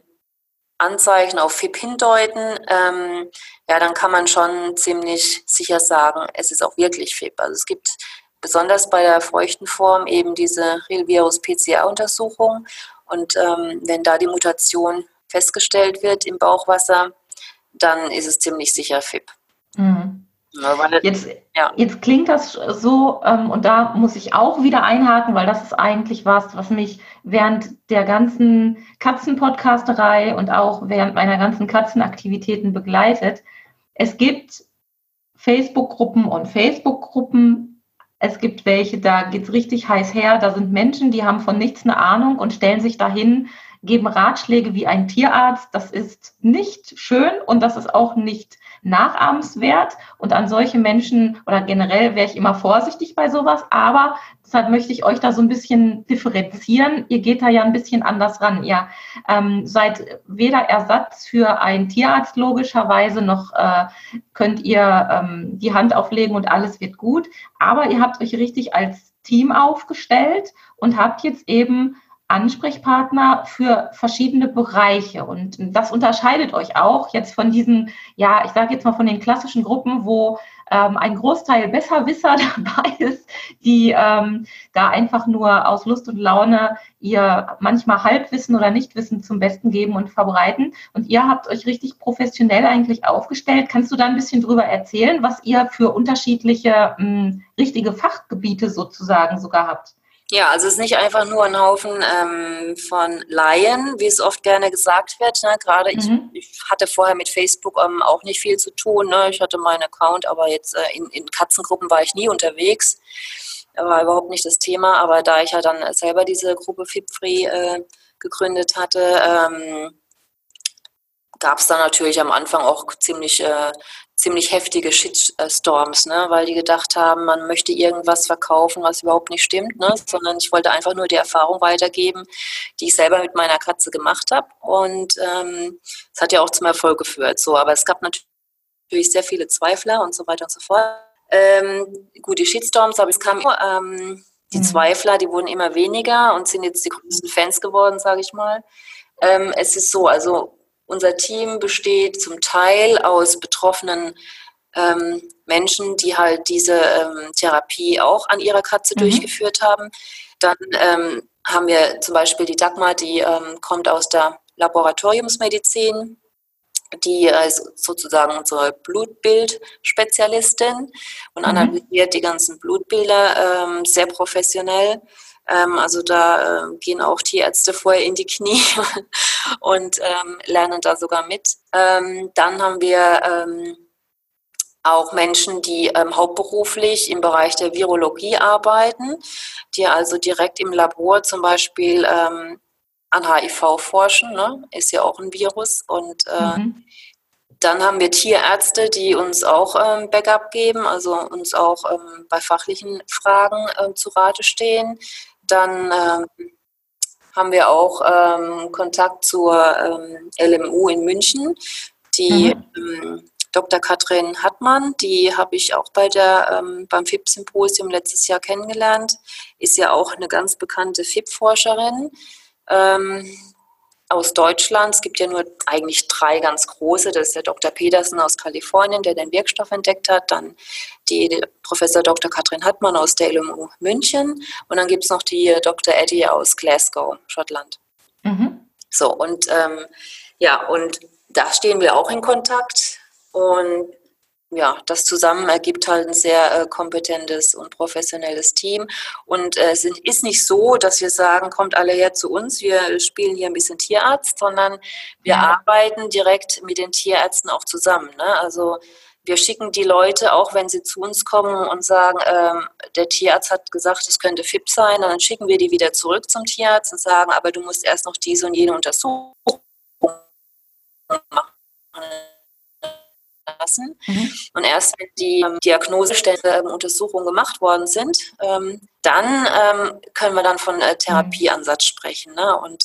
Anzeichen auf FIP hindeuten, ähm, ja, dann kann man schon ziemlich sicher sagen, es ist auch wirklich FIP. Also es gibt besonders bei der feuchten Form eben diese Real-Virus-PCR-Untersuchung. Und ähm, wenn da die Mutation festgestellt wird im Bauchwasser, dann ist es ziemlich sicher FIP. Mhm. Jetzt, ja. jetzt klingt das so, ähm, und da muss ich auch wieder einhaken, weil das ist eigentlich was, was mich während der ganzen Katzenpodcasterei und auch während meiner ganzen Katzenaktivitäten begleitet. Es gibt Facebook-Gruppen und Facebook-Gruppen. Es gibt welche, da geht es richtig heiß her. Da sind Menschen, die haben von nichts eine Ahnung und stellen sich dahin, geben Ratschläge wie ein Tierarzt. Das ist nicht schön und das ist auch nicht nachahmenswert. Und an solche Menschen oder generell wäre ich immer vorsichtig bei sowas. Aber deshalb möchte ich euch da so ein bisschen differenzieren. Ihr geht da ja ein bisschen anders ran. Ihr ähm, seid weder Ersatz für einen Tierarzt logischerweise, noch äh, könnt ihr ähm, die Hand auflegen und alles wird gut. Aber ihr habt euch richtig als Team aufgestellt und habt jetzt eben Ansprechpartner für verschiedene Bereiche. Und das unterscheidet euch auch jetzt von diesen, ja, ich sage jetzt mal von den klassischen Gruppen, wo ähm, ein Großteil Besserwisser dabei ist, die ähm, da einfach nur aus Lust und Laune ihr manchmal Halbwissen oder Nichtwissen zum Besten geben und verbreiten. Und ihr habt euch richtig professionell eigentlich aufgestellt. Kannst du da ein bisschen drüber erzählen, was ihr für unterschiedliche mh, hm, richtige Fachgebiete sozusagen sogar habt? Ja, also es ist nicht einfach nur ein Haufen ähm, von Laien, wie es oft gerne gesagt wird. Ne? Gerade mhm. ich, ich, hatte vorher mit Facebook ähm, auch nicht viel zu tun. Ne? Ich hatte meinen Account, aber jetzt äh, in, in Katzengruppen war ich nie unterwegs. War überhaupt nicht das Thema. Aber da ich ja dann selber diese Gruppe FIPFREE äh, gegründet hatte, ähm, gab es da natürlich am Anfang auch ziemlich äh, ziemlich heftige Shitstorms, ne? weil die gedacht haben, man möchte irgendwas verkaufen, was überhaupt nicht stimmt, ne? sondern ich wollte einfach nur die Erfahrung weitergeben, die ich selber mit meiner Katze gemacht habe. Und ähm, es ähm, hat ja auch zum Erfolg geführt. So, aber es gab natürlich sehr viele Zweifler und so weiter und so fort. Ähm, gut, die Shitstorms, aber es kam ähm, die mhm. Zweifler, die wurden immer weniger und sind jetzt die größten Fans geworden, sage ich mal. Ähm, es ist so, also unser Team besteht zum Teil aus betroffenen ähm, Menschen, die halt diese ähm, Therapie auch an ihrer Katze mhm. durchgeführt haben. Dann ähm, haben wir zum Beispiel die Dagmar, die ähm, kommt aus der Laboratoriumsmedizin, die ist sozusagen unsere Blutbildspezialistin und mhm. analysiert die ganzen Blutbilder ähm, sehr professionell. Ähm, also da äh, gehen auch Tierärzte vorher in die Knie und ähm, lernen da sogar mit. Ähm, dann haben wir ähm, auch Menschen, die ähm, hauptberuflich im Bereich der Virologie arbeiten, die also direkt im Labor zum Beispiel ähm, an HIV forschen, ne? ist ja auch ein Virus und äh, mhm. Dann haben wir Tierärzte, die uns auch ähm, Backup geben, also uns auch ähm, bei fachlichen Fragen ähm, zu Rate stehen. Dann ähm, haben wir auch ähm, Kontakt zur ähm, LMU in München. Die mhm. Ähm, Dr. Katrin Hartmann, die habe ich auch bei der, ähm, beim FIP-Symposium letztes Jahr kennengelernt, ist ja auch eine ganz bekannte FIP-Forscherin. Aus Deutschland. Es gibt ja nur eigentlich drei ganz große. Das ist der Dr. Petersen aus Kalifornien, der den Wirkstoff entdeckt hat. Dann die Professor Dr. Katrin Hartmann aus der LMU München. Und dann gibt es noch die Dr. Eddie aus Glasgow, Schottland. Mhm. So, und ähm, ja, und da stehen wir auch in Kontakt. Und ja, das zusammen ergibt halt ein sehr äh, kompetentes und professionelles Team. Und äh, es ist nicht so, dass wir sagen, kommt alle her zu uns, wir spielen hier ein bisschen Tierarzt, sondern wir ja. arbeiten direkt mit den Tierärzten auch zusammen. Ne? Also wir schicken die Leute, auch wenn sie zu uns kommen und sagen, ähm, der Tierarzt hat gesagt, es könnte FIP sein, dann schicken wir die wieder zurück zum Tierarzt und sagen, aber du musst erst noch diese und jene Untersuchung machen lassen. Mhm. Und erst wenn die ähm, Diagnosestände ähm, Untersuchungen gemacht worden sind, ähm, dann ähm, können wir dann von äh, Therapieansatz sprechen. Ne? Und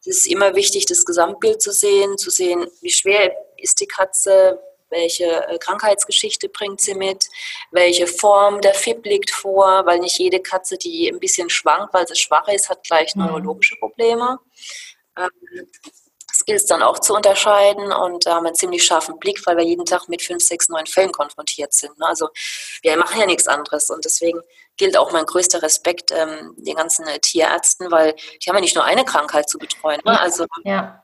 es ist immer wichtig, das Gesamtbild zu sehen, zu sehen, wie schwer ist die Katze, welche äh, Krankheitsgeschichte bringt sie mit, welche Form der FIP liegt vor, weil nicht jede Katze, die ein bisschen schwankt, weil sie schwach ist, hat gleich mhm. neurologische Probleme. Ähm, es dann auch zu unterscheiden und da haben wir einen ziemlich scharfen Blick, weil wir jeden Tag mit fünf, sechs, neun Fällen konfrontiert sind. Ne? Also wir machen ja nichts anderes und deswegen gilt auch mein größter Respekt ähm, den ganzen äh, Tierärzten, weil die haben ja nicht nur eine Krankheit zu betreuen. Ne? Also ja.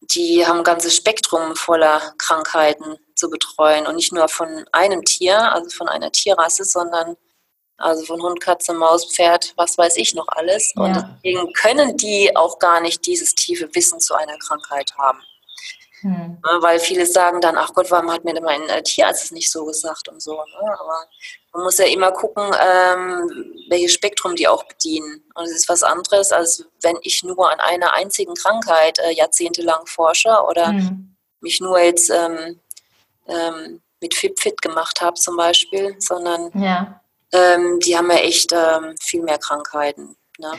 die haben ein ganzes Spektrum voller Krankheiten zu betreuen und nicht nur von einem Tier, also von einer Tierrasse, sondern also von Hund, Katze, Maus, Pferd, was weiß ich noch alles. Ja. Und deswegen können die auch gar nicht dieses tiefe Wissen zu einer Krankheit haben. Hm. Weil viele sagen dann, ach Gott, warum hat mir denn mein äh, Tierarzt es nicht so gesagt und so. Ne? Aber man muss ja immer gucken, ähm, welches Spektrum die auch bedienen. Und es ist was anderes, als wenn ich nur an einer einzigen Krankheit äh, jahrzehntelang forsche oder hm. mich nur jetzt ähm, ähm, mit FitFit gemacht habe zum Beispiel, sondern ja ähm, die haben ja echt ähm, viel mehr Krankheiten. Ne?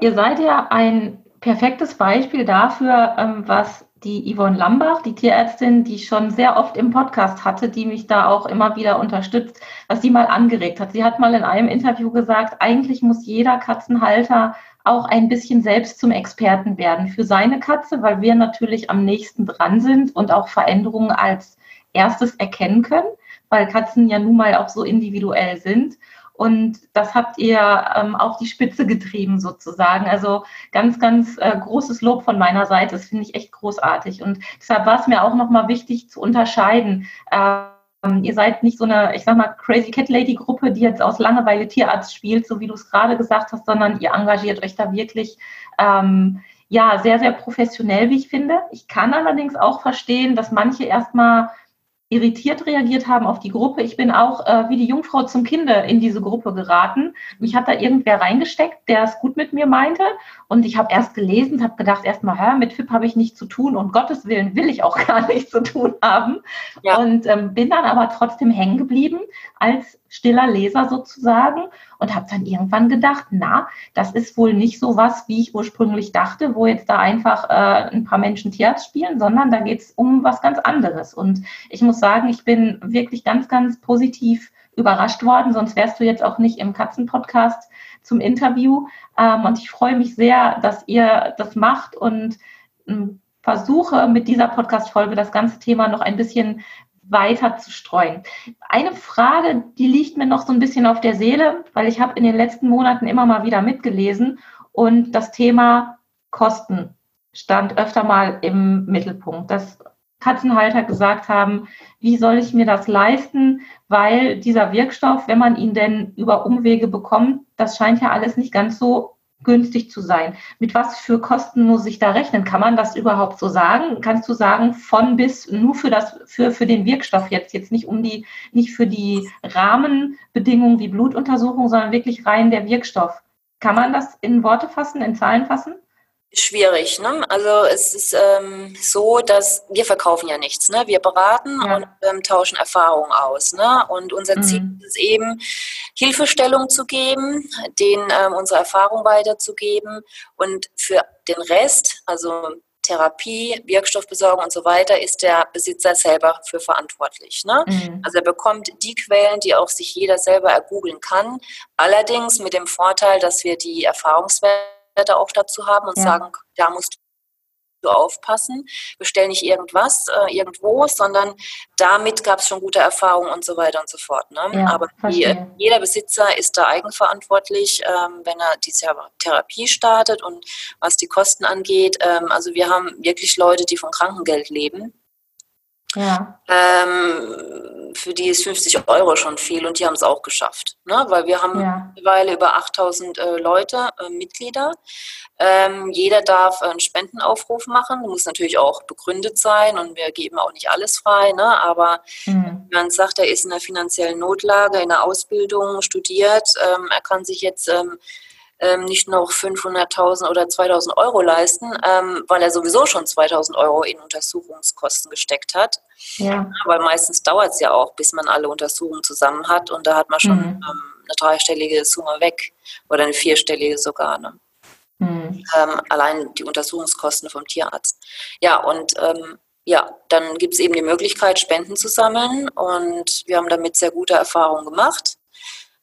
Ihr seid ja ein perfektes Beispiel dafür, ähm, was die Yvonne Lambach, die Tierärztin, die ich schon sehr oft im Podcast hatte, die mich da auch immer wieder unterstützt, was sie mal angeregt hat. Sie hat mal in einem Interview gesagt, eigentlich muss jeder Katzenhalter auch ein bisschen selbst zum Experten werden für seine Katze, weil wir natürlich am nächsten dran sind und auch Veränderungen als erstes erkennen können weil Katzen ja nun mal auch so individuell sind. Und das habt ihr ähm, auf die Spitze getrieben sozusagen. Also ganz, ganz äh, großes Lob von meiner Seite. Das finde ich echt großartig. Und deshalb war es mir auch nochmal wichtig zu unterscheiden. Ähm, ihr seid nicht so eine, ich sag mal, Crazy Cat Lady Gruppe, die jetzt aus Langeweile Tierarzt spielt, so wie du es gerade gesagt hast, sondern ihr engagiert euch da wirklich ähm, ja sehr, sehr professionell, wie ich finde. Ich kann allerdings auch verstehen, dass manche erstmal irritiert reagiert haben auf die Gruppe. Ich bin auch äh, wie die Jungfrau zum Kinde in diese Gruppe geraten. Mich hat da irgendwer reingesteckt, der es gut mit mir meinte. Und ich habe erst gelesen, habe gedacht, erstmal, mit FIP habe ich nichts zu tun und Gottes Willen will ich auch gar nichts zu tun haben. Ja. Und ähm, bin dann aber trotzdem hängen geblieben als stiller Leser sozusagen und habe dann irgendwann gedacht, na, das ist wohl nicht so was, wie ich ursprünglich dachte, wo jetzt da einfach äh, ein paar Menschen Tierarzt spielen, sondern da geht es um was ganz anderes. Und ich muss sagen, ich bin wirklich ganz, ganz positiv überrascht worden, sonst wärst du jetzt auch nicht im Katzenpodcast zum Interview. Ähm, und ich freue mich sehr, dass ihr das macht und ähm, versuche mit dieser Podcast-Folge das ganze Thema noch ein bisschen weiter zu streuen. Eine Frage, die liegt mir noch so ein bisschen auf der Seele, weil ich habe in den letzten Monaten immer mal wieder mitgelesen und das Thema Kosten stand öfter mal im Mittelpunkt. Dass Katzenhalter gesagt haben, wie soll ich mir das leisten, weil dieser Wirkstoff, wenn man ihn denn über Umwege bekommt, das scheint ja alles nicht ganz so günstig zu sein. Mit was für Kosten muss ich da rechnen? Kann man das überhaupt so sagen? Kannst du sagen, von bis nur für das, für, für den Wirkstoff jetzt, jetzt nicht um die, nicht für die Rahmenbedingungen wie Blutuntersuchung, sondern wirklich rein der Wirkstoff. Kann man das in Worte fassen, in Zahlen fassen? Schwierig. Ne? Also es ist ähm, so, dass wir verkaufen ja nichts. Ne? Wir beraten ja. und ähm, tauschen Erfahrungen aus. Ne? Und unser mhm. Ziel ist eben, Hilfestellung zu geben, denen ähm, unsere Erfahrung weiterzugeben und für den Rest, also Therapie, Wirkstoffbesorgung und so weiter, ist der Besitzer selber für verantwortlich. Ne? Mhm. Also er bekommt die Quellen, die auch sich jeder selber ergoogeln kann. Allerdings mit dem Vorteil, dass wir die Erfahrungswerte Werte auch dazu haben und ja. sagen, da musst du aufpassen, bestell nicht irgendwas äh, irgendwo, sondern damit gab es schon gute Erfahrungen und so weiter und so fort. Ne? Ja, Aber die, jeder Besitzer ist da eigenverantwortlich, ähm, wenn er die Therapie startet und was die Kosten angeht. Ähm, also wir haben wirklich Leute, die von Krankengeld leben. Ja. Ähm, für die ist 50 Euro schon viel und die haben es auch geschafft. Ne? Weil wir haben ja. mittlerweile über 8000 äh, Leute, äh, Mitglieder. Ähm, jeder darf einen Spendenaufruf machen. Muss natürlich auch begründet sein und wir geben auch nicht alles frei. Ne? Aber mhm. wenn man sagt, er ist in einer finanziellen Notlage, in einer Ausbildung, studiert, ähm, er kann sich jetzt ähm, nicht noch 500.000 oder 2.000 Euro leisten, ähm, weil er sowieso schon 2.000 Euro in Untersuchungskosten gesteckt hat. Ja. Aber meistens dauert es ja auch, bis man alle Untersuchungen zusammen hat und da hat man schon mhm. ähm, eine dreistellige Summe weg oder eine vierstellige sogar. Ne? Mhm. Ähm, allein die Untersuchungskosten vom Tierarzt. Ja, und ähm, ja, dann gibt es eben die Möglichkeit, Spenden zu sammeln und wir haben damit sehr gute Erfahrungen gemacht.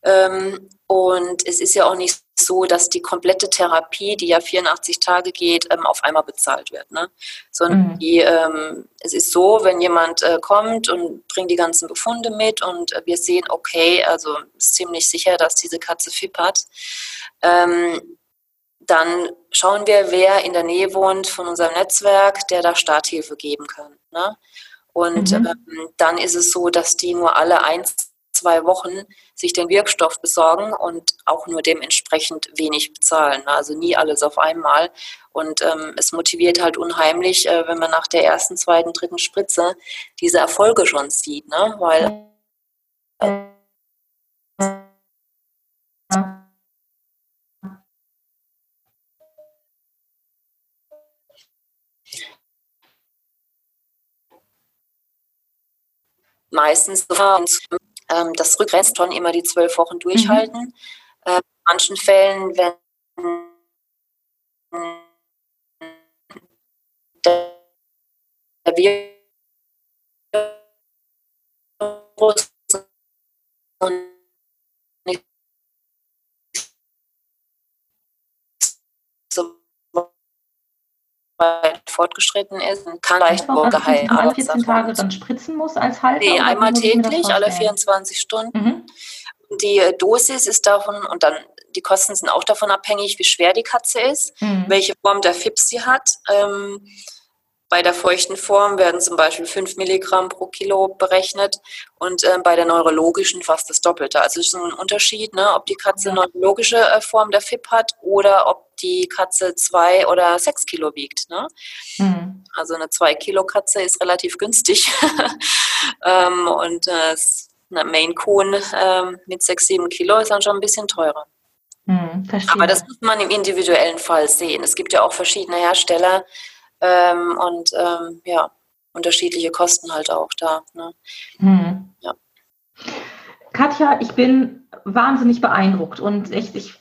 Ähm, und es ist ja auch nicht so, dass die komplette Therapie, die ja 84 Tage geht, ähm, auf einmal bezahlt wird. Ne? Sondern mhm. die, ähm, es ist so, wenn jemand äh, kommt und bringt die ganzen Befunde mit und äh, wir sehen, okay, also ist ziemlich sicher, dass diese Katze FIP hat, ähm, dann schauen wir, wer in der Nähe wohnt von unserem Netzwerk, der da Starthilfe geben kann. Ne? Und mhm. ähm, dann ist es so, dass die nur alle ein, zwei Wochen sich den Wirkstoff besorgen und auch nur dementsprechend wenig bezahlen. Ne? Also nie alles auf einmal. Und ähm, es motiviert halt unheimlich, äh, wenn man nach der ersten, zweiten, dritten Spritze diese Erfolge schon sieht. Ne? Weil. Meistens ähm, das Rückgrenzton immer die zwölf Wochen durchhalten. Mhm. Äh, in manchen Fällen, wenn der Virus fortgeschritten ist, kann leicht geheilt werden. 14 Tage dann spritzen muss als Halter? Nee, einmal täglich, alle 24 Stunden. Mhm. Die Dosis ist davon, und dann die Kosten sind auch davon abhängig, wie schwer die Katze ist, mhm. welche Form der FIPS sie hat. Ähm, bei der feuchten Form werden zum Beispiel 5 Milligramm pro Kilo berechnet und äh, bei der neurologischen fast das Doppelte. Also es ist ein Unterschied, ne, ob die Katze eine neurologische äh, Form der FIP hat oder ob die Katze zwei oder sechs Kilo wiegt. Ne? Mhm. Also eine zwei Kilo Katze ist relativ günstig ähm, und äh, eine Maine Coon äh, mit sechs, sieben Kilo ist dann schon ein bisschen teurer. Mhm, Aber das muss man im individuellen Fall sehen. Es gibt ja auch verschiedene Hersteller, ähm, und ähm, ja, unterschiedliche Kosten halt auch da. Ne? Hm. Ja. Katja, ich bin wahnsinnig beeindruckt und echt, ich,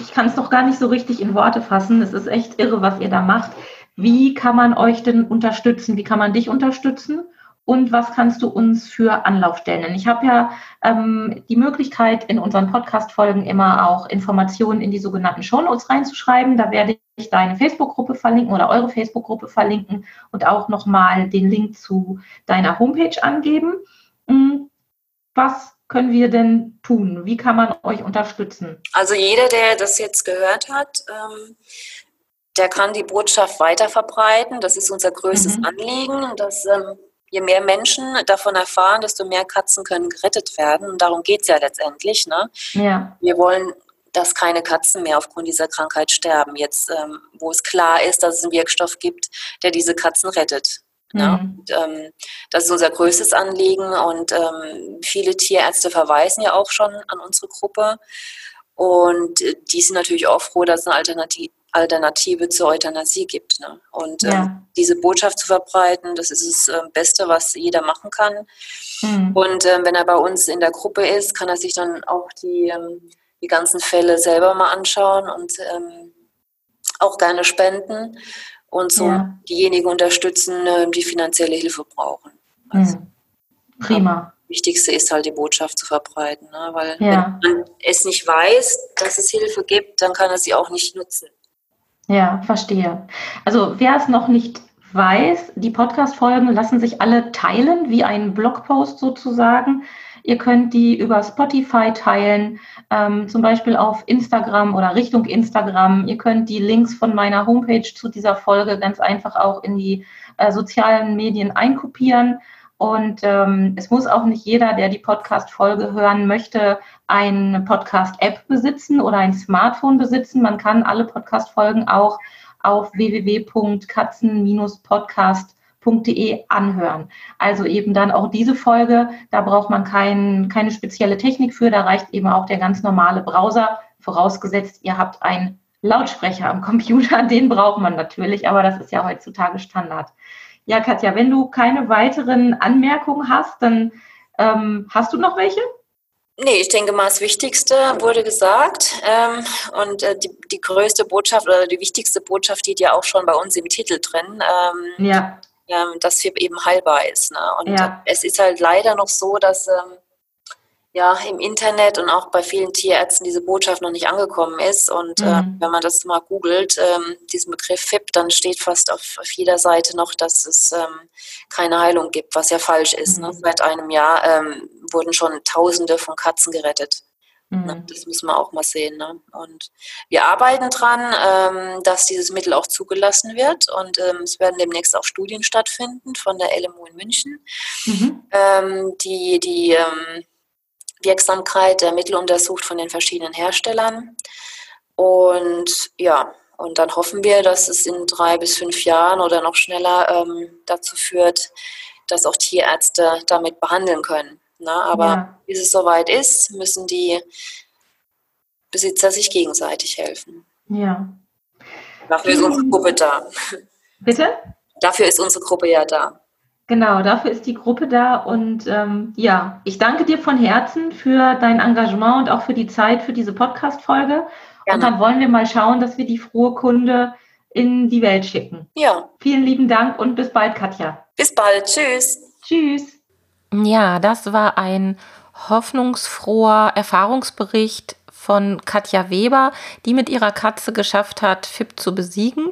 ich kann es noch gar nicht so richtig in Worte fassen. Es ist echt irre, was ihr da macht. Wie kann man euch denn unterstützen? Wie kann man dich unterstützen? Und was kannst du uns für Anlaufstellen nennen? Ich habe ja ähm, die Möglichkeit, in unseren Podcast-Folgen immer auch Informationen in die sogenannten Shownotes reinzuschreiben. Da werde ich deine Facebook-Gruppe verlinken oder eure Facebook-Gruppe verlinken und auch nochmal den Link zu deiner Homepage angeben. Hm, was können wir denn tun? Wie kann man euch unterstützen? Also jeder, der das jetzt gehört hat, ähm, der kann die Botschaft weiter verbreiten. Das ist unser größtes mhm. Anliegen. Das ähm, je mehr Menschen davon erfahren, desto mehr Katzen können gerettet werden. Und darum geht es ja letztendlich. Ne? Ja. Wir wollen, dass keine Katzen mehr aufgrund dieser Krankheit sterben. Jetzt, ähm, wo es klar ist, dass es einen Wirkstoff gibt, der diese Katzen rettet. Ne? Mhm. Und, ähm, das ist unser größtes Anliegen und ähm, viele Tierärzte verweisen ja auch schon an unsere Gruppe. Und äh, die sind natürlich auch froh, dass es eine Alternative Alternative zur Euthanasie gibt. Ne? Und ja. ähm, diese Botschaft zu verbreiten, das ist das äh, Beste, was jeder machen kann. Mhm. Und ähm, wenn er bei uns in der Gruppe ist, kann er sich dann auch die, ähm, die ganzen Fälle selber mal anschauen und ähm, auch gerne spenden und so ja. diejenigen unterstützen, die finanzielle Hilfe brauchen. Also, mhm. Prima. Wichtigste ist halt die Botschaft zu verbreiten, ne? weil ja. wenn man es nicht weiß, dass es Hilfe gibt, dann kann er sie auch nicht nutzen. Ja, verstehe. Also wer es noch nicht weiß, die Podcast-Folgen lassen sich alle teilen, wie ein Blogpost sozusagen. Ihr könnt die über Spotify teilen, ähm, zum Beispiel auf Instagram oder Richtung Instagram. Ihr könnt die Links von meiner Homepage zu dieser Folge ganz einfach auch in die äh, sozialen Medien einkopieren. Und ähm, es muss auch nicht jeder, der die Podcast-Folge hören möchte, eine Podcast-App besitzen oder ein Smartphone besitzen. Man kann alle Podcast-Folgen auch auf www.katzen-podcast.de anhören. Also eben dann auch diese Folge, da braucht man kein, keine spezielle Technik für, da reicht eben auch der ganz normale Browser. vorausgesetzt, ihr habt einen Lautsprecher am Computer, den braucht man natürlich, aber das ist ja heutzutage Standard. Ja, Katja, wenn du keine weiteren Anmerkungen hast, dann ähm, hast du noch welche? Nee, ich denke mal, das Wichtigste wurde gesagt. Ähm, und äh, die, die größte Botschaft oder die wichtigste Botschaft steht ja auch schon bei uns im Titel drin. Ähm, ja. Ähm, dass FIP eben heilbar ist. Ne? Und ja. es ist halt leider noch so, dass ähm, ja im Internet und auch bei vielen Tierärzten diese Botschaft noch nicht angekommen ist. Und äh, mhm. äh, wenn man das mal googelt, ähm, diesen Begriff FIP, dann steht fast auf, auf jeder Seite noch, dass es ähm, keine Heilung gibt, was ja falsch ist. Ne? Mhm. Ne? Seit einem Jahr ähm, wurden schon Tausende von Katzen gerettet. Ne? Mhm. Das müssen wir auch mal sehen. Ne? Und wir arbeiten dran, ähm, dass dieses Mittel auch zugelassen wird. Und ähm, es werden demnächst auch Studien stattfinden von der LMU in München, mhm. ähm, die die ähm, Wirksamkeit der Mittel untersucht von den verschiedenen Herstellern. Und ja, und dann hoffen wir, dass es in drei bis fünf Jahren oder noch schneller ähm, dazu führt, dass auch Tierärzte damit behandeln können. Na, ne? aber ja. bis es soweit ist, müssen die Besitzer sich gegenseitig helfen. Ja. Dafür ist unsere Gruppe da. Bitte? Dafür ist unsere Gruppe ja da. Genau, dafür ist die Gruppe da. Und ähm, ja, ich danke dir von Herzen für dein Engagement und auch für die Zeit für diese Podcast-Folge. Und dann wollen wir mal schauen, dass wir die frohe Kunde in die Welt schicken. Ja. Vielen lieben Dank und bis bald, Katja. Bis bald. Tschüss. Tschüss. Ja, das war ein hoffnungsfroher Erfahrungsbericht von Katja Weber, die mit ihrer Katze geschafft hat, FIP zu besiegen.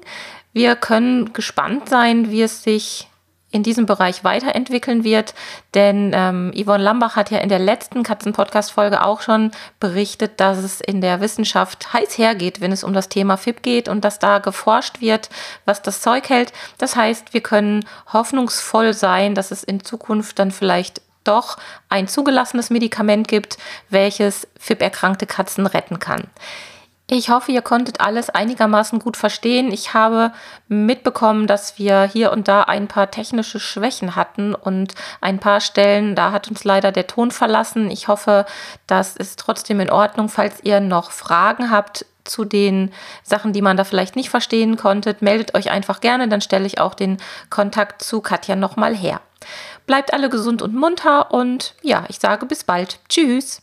Wir können gespannt sein, wie es sich in diesem Bereich weiterentwickeln wird. Denn ähm, Yvonne Lambach hat ja in der letzten Katzen-Podcast-Folge auch schon berichtet, dass es in der Wissenschaft heiß hergeht, wenn es um das Thema FIP geht und dass da geforscht wird, was das Zeug hält. Das heißt, wir können hoffnungsvoll sein, dass es in Zukunft dann vielleicht doch ein zugelassenes Medikament gibt, welches FIP-erkrankte Katzen retten kann. Ich hoffe, ihr konntet alles einigermaßen gut verstehen. Ich habe mitbekommen, dass wir hier und da ein paar technische Schwächen hatten und ein paar Stellen, da hat uns leider der Ton verlassen. Ich hoffe, das ist trotzdem in Ordnung. Falls ihr noch Fragen habt zu den Sachen, die man da vielleicht nicht verstehen konnte, meldet euch einfach gerne, dann stelle ich auch den Kontakt zu Katja nochmal her. Bleibt alle gesund und munter und ja, ich sage bis bald. Tschüss.